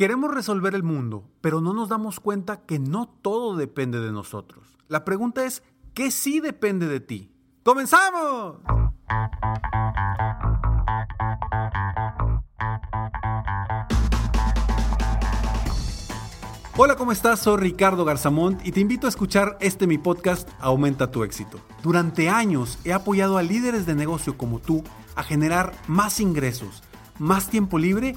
Queremos resolver el mundo, pero no nos damos cuenta que no todo depende de nosotros. La pregunta es, ¿qué sí depende de ti? ¡Comenzamos! Hola, ¿cómo estás? Soy Ricardo Garzamont y te invito a escuchar este mi podcast Aumenta tu éxito. Durante años he apoyado a líderes de negocio como tú a generar más ingresos, más tiempo libre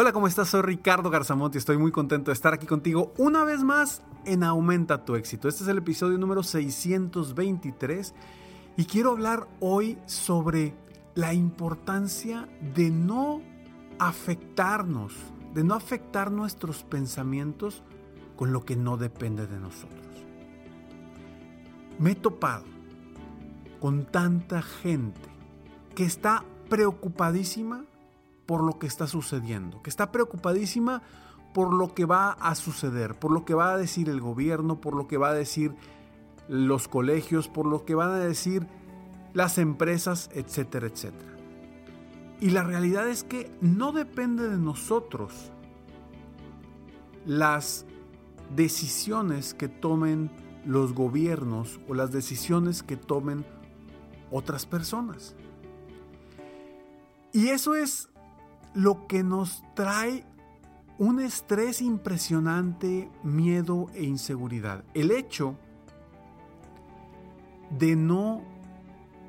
Hola, ¿cómo estás? Soy Ricardo Garzamont y estoy muy contento de estar aquí contigo una vez más en Aumenta tu éxito. Este es el episodio número 623 y quiero hablar hoy sobre la importancia de no afectarnos, de no afectar nuestros pensamientos con lo que no depende de nosotros. Me he topado con tanta gente que está preocupadísima por lo que está sucediendo, que está preocupadísima por lo que va a suceder, por lo que va a decir el gobierno, por lo que va a decir los colegios, por lo que van a decir las empresas, etcétera, etcétera. Y la realidad es que no depende de nosotros las decisiones que tomen los gobiernos o las decisiones que tomen otras personas. Y eso es lo que nos trae un estrés impresionante, miedo e inseguridad. El hecho de no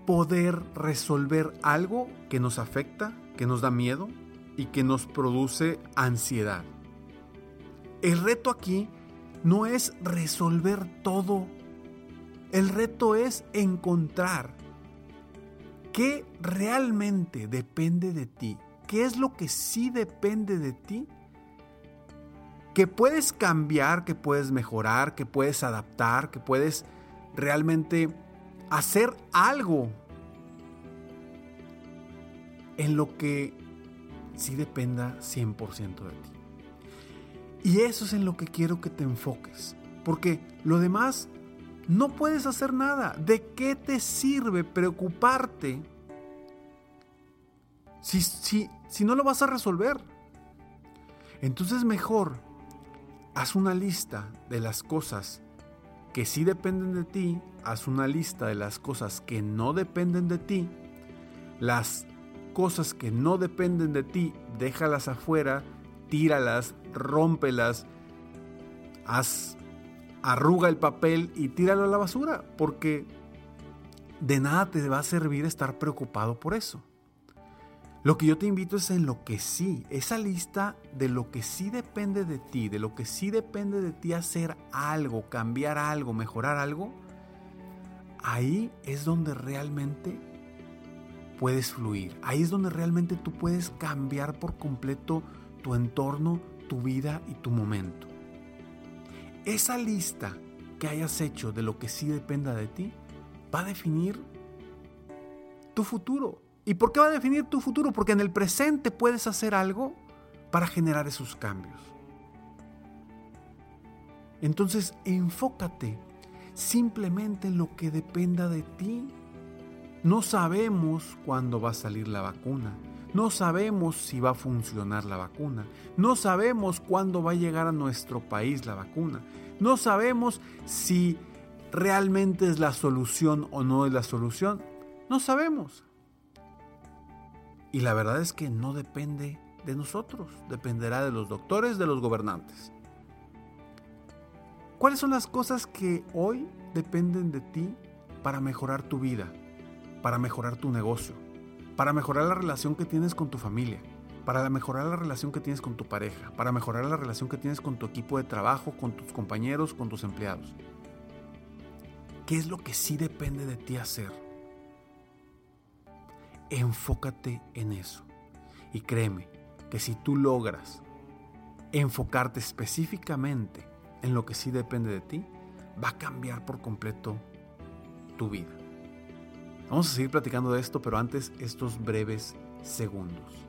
poder resolver algo que nos afecta, que nos da miedo y que nos produce ansiedad. El reto aquí no es resolver todo. El reto es encontrar qué realmente depende de ti qué es lo que sí depende de ti, que puedes cambiar, que puedes mejorar, que puedes adaptar, que puedes realmente hacer algo en lo que sí dependa 100% de ti. Y eso es en lo que quiero que te enfoques, porque lo demás no puedes hacer nada. ¿De qué te sirve preocuparte si, si, si no lo vas a resolver. Entonces mejor haz una lista de las cosas que sí dependen de ti, haz una lista de las cosas que no dependen de ti, las cosas que no dependen de ti, déjalas afuera, tíralas, rómpelas, haz, arruga el papel y tíralo a la basura, porque de nada te va a servir estar preocupado por eso. Lo que yo te invito es en lo que sí, esa lista de lo que sí depende de ti, de lo que sí depende de ti hacer algo, cambiar algo, mejorar algo, ahí es donde realmente puedes fluir, ahí es donde realmente tú puedes cambiar por completo tu entorno, tu vida y tu momento. Esa lista que hayas hecho de lo que sí dependa de ti va a definir tu futuro, ¿Y por qué va a definir tu futuro? Porque en el presente puedes hacer algo para generar esos cambios. Entonces enfócate simplemente en lo que dependa de ti. No sabemos cuándo va a salir la vacuna. No sabemos si va a funcionar la vacuna. No sabemos cuándo va a llegar a nuestro país la vacuna. No sabemos si realmente es la solución o no es la solución. No sabemos. Y la verdad es que no depende de nosotros, dependerá de los doctores, de los gobernantes. ¿Cuáles son las cosas que hoy dependen de ti para mejorar tu vida, para mejorar tu negocio, para mejorar la relación que tienes con tu familia, para mejorar la relación que tienes con tu pareja, para mejorar la relación que tienes con tu equipo de trabajo, con tus compañeros, con tus empleados? ¿Qué es lo que sí depende de ti hacer? Enfócate en eso. Y créeme que si tú logras enfocarte específicamente en lo que sí depende de ti, va a cambiar por completo tu vida. Vamos a seguir platicando de esto, pero antes estos breves segundos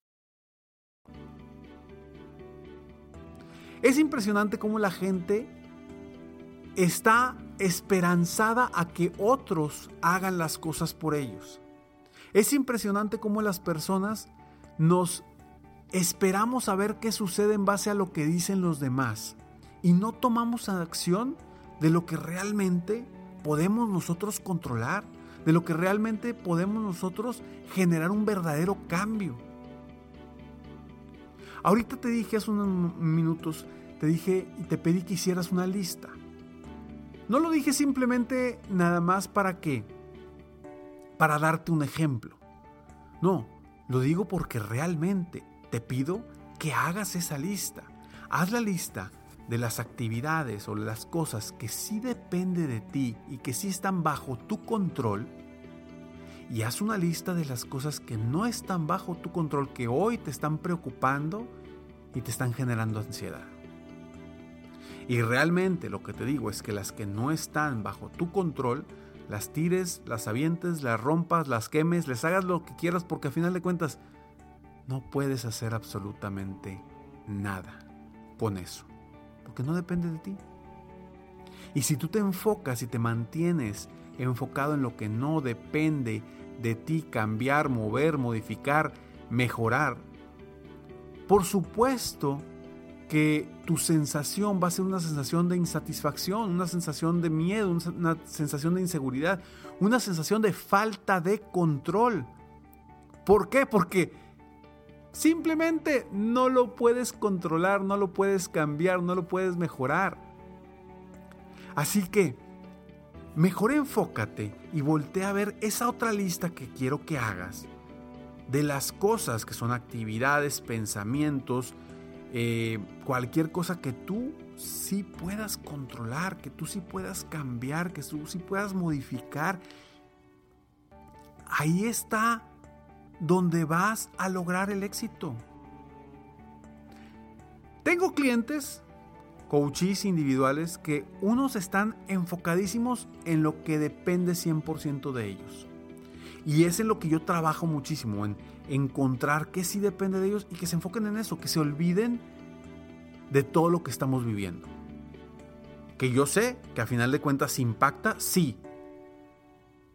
Es impresionante cómo la gente está esperanzada a que otros hagan las cosas por ellos. Es impresionante cómo las personas nos esperamos a ver qué sucede en base a lo que dicen los demás y no tomamos acción de lo que realmente podemos nosotros controlar, de lo que realmente podemos nosotros generar un verdadero cambio. Ahorita te dije hace unos minutos, te dije y te pedí que hicieras una lista. No lo dije simplemente nada más para qué, para darte un ejemplo. No, lo digo porque realmente te pido que hagas esa lista. Haz la lista de las actividades o las cosas que sí depende de ti y que sí están bajo tu control. Y haz una lista de las cosas que no están bajo tu control, que hoy te están preocupando y te están generando ansiedad. Y realmente lo que te digo es que las que no están bajo tu control, las tires, las avientes, las rompas, las quemes, les hagas lo que quieras porque a final de cuentas no puedes hacer absolutamente nada con eso, porque no depende de ti. Y si tú te enfocas y te mantienes enfocado en lo que no depende de ti, cambiar, mover, modificar, mejorar, por supuesto que tu sensación va a ser una sensación de insatisfacción, una sensación de miedo, una sensación de inseguridad, una sensación de falta de control. ¿Por qué? Porque simplemente no lo puedes controlar, no lo puedes cambiar, no lo puedes mejorar. Así que, mejor enfócate y voltea a ver esa otra lista que quiero que hagas de las cosas que son actividades, pensamientos, eh, cualquier cosa que tú sí puedas controlar, que tú sí puedas cambiar, que tú sí puedas modificar. Ahí está donde vas a lograr el éxito. Tengo clientes, coaches individuales, que unos están enfocadísimos en lo que depende 100% de ellos. Y es en lo que yo trabajo muchísimo, en encontrar qué sí depende de ellos y que se enfoquen en eso, que se olviden de todo lo que estamos viviendo. Que yo sé que a final de cuentas impacta, sí.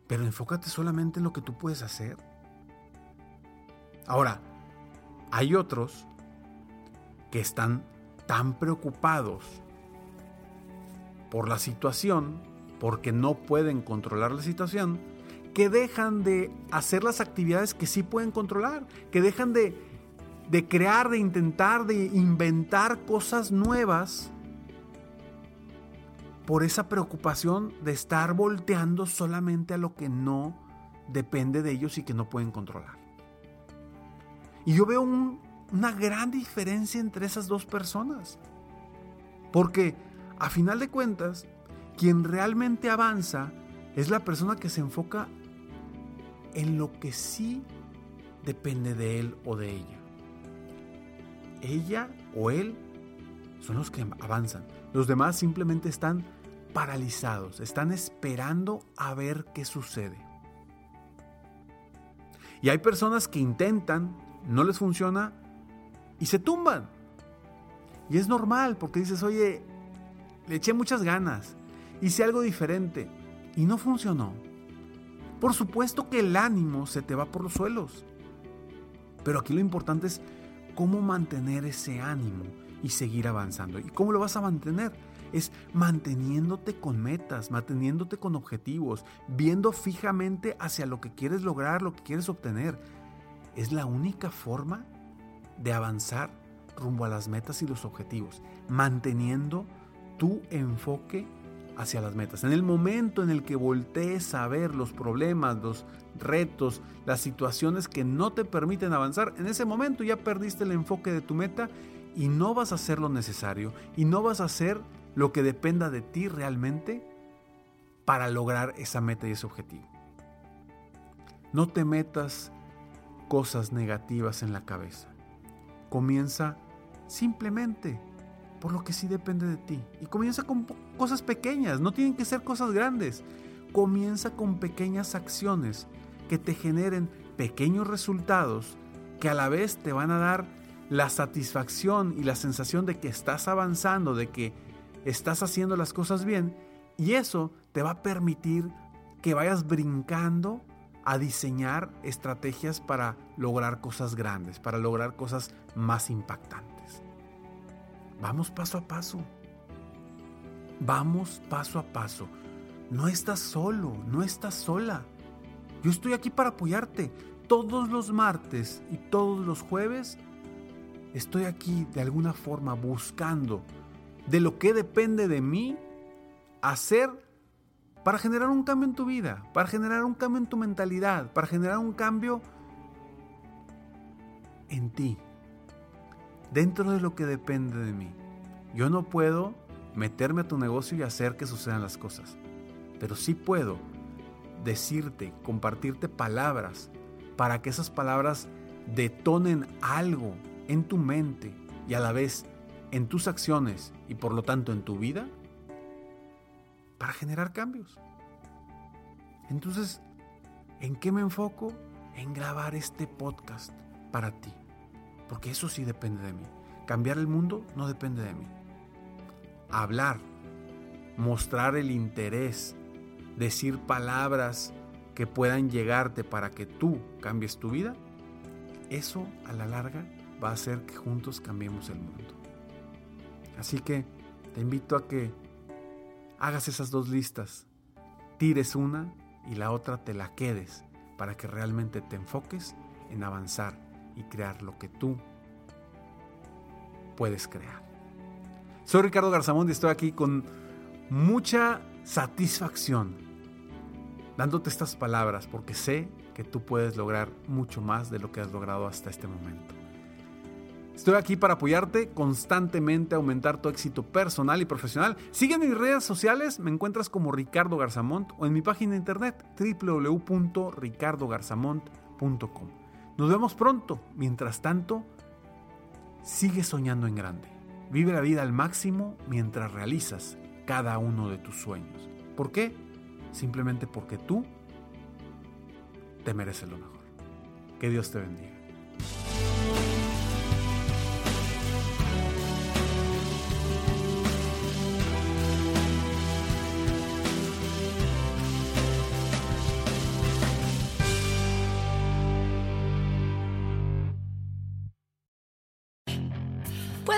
Pero enfócate solamente en lo que tú puedes hacer. Ahora, hay otros que están tan preocupados por la situación, porque no pueden controlar la situación, que dejan de hacer las actividades que sí pueden controlar, que dejan de, de crear, de intentar, de inventar cosas nuevas por esa preocupación de estar volteando solamente a lo que no depende de ellos y que no pueden controlar. Y yo veo una gran diferencia entre esas dos personas. Porque a final de cuentas, quien realmente avanza es la persona que se enfoca en lo que sí depende de él o de ella. Ella o él son los que avanzan. Los demás simplemente están paralizados, están esperando a ver qué sucede. Y hay personas que intentan, no les funciona y se tumban. Y es normal porque dices, oye, le eché muchas ganas, hice algo diferente y no funcionó. Por supuesto que el ánimo se te va por los suelos. Pero aquí lo importante es cómo mantener ese ánimo y seguir avanzando. ¿Y cómo lo vas a mantener? Es manteniéndote con metas, manteniéndote con objetivos, viendo fijamente hacia lo que quieres lograr, lo que quieres obtener. Es la única forma de avanzar rumbo a las metas y los objetivos, manteniendo tu enfoque hacia las metas. En el momento en el que voltees a ver los problemas, los retos, las situaciones que no te permiten avanzar, en ese momento ya perdiste el enfoque de tu meta y no vas a hacer lo necesario y no vas a hacer lo que dependa de ti realmente para lograr esa meta y ese objetivo. No te metas cosas negativas en la cabeza. Comienza simplemente por lo que sí depende de ti. Y comienza con cosas pequeñas, no tienen que ser cosas grandes. Comienza con pequeñas acciones que te generen pequeños resultados que a la vez te van a dar la satisfacción y la sensación de que estás avanzando, de que estás haciendo las cosas bien y eso te va a permitir que vayas brincando a diseñar estrategias para lograr cosas grandes, para lograr cosas más impactantes. Vamos paso a paso. Vamos paso a paso. No estás solo, no estás sola. Yo estoy aquí para apoyarte. Todos los martes y todos los jueves estoy aquí de alguna forma buscando de lo que depende de mí hacer para generar un cambio en tu vida, para generar un cambio en tu mentalidad, para generar un cambio en ti dentro de lo que depende de mí. Yo no puedo meterme a tu negocio y hacer que sucedan las cosas, pero sí puedo decirte, compartirte palabras para que esas palabras detonen algo en tu mente y a la vez en tus acciones y por lo tanto en tu vida para generar cambios. Entonces, ¿en qué me enfoco? En grabar este podcast para ti. Porque eso sí depende de mí. Cambiar el mundo no depende de mí. Hablar, mostrar el interés, decir palabras que puedan llegarte para que tú cambies tu vida, eso a la larga va a hacer que juntos cambiemos el mundo. Así que te invito a que hagas esas dos listas, tires una y la otra te la quedes para que realmente te enfoques en avanzar y crear lo que tú puedes crear. Soy Ricardo Garzamón y estoy aquí con mucha satisfacción dándote estas palabras porque sé que tú puedes lograr mucho más de lo que has logrado hasta este momento. Estoy aquí para apoyarte constantemente a aumentar tu éxito personal y profesional. En mis redes sociales, me encuentras como Ricardo Garzamont o en mi página de internet www.ricardogarzamont.com. Nos vemos pronto. Mientras tanto, sigue soñando en grande. Vive la vida al máximo mientras realizas cada uno de tus sueños. ¿Por qué? Simplemente porque tú te mereces lo mejor. Que Dios te bendiga.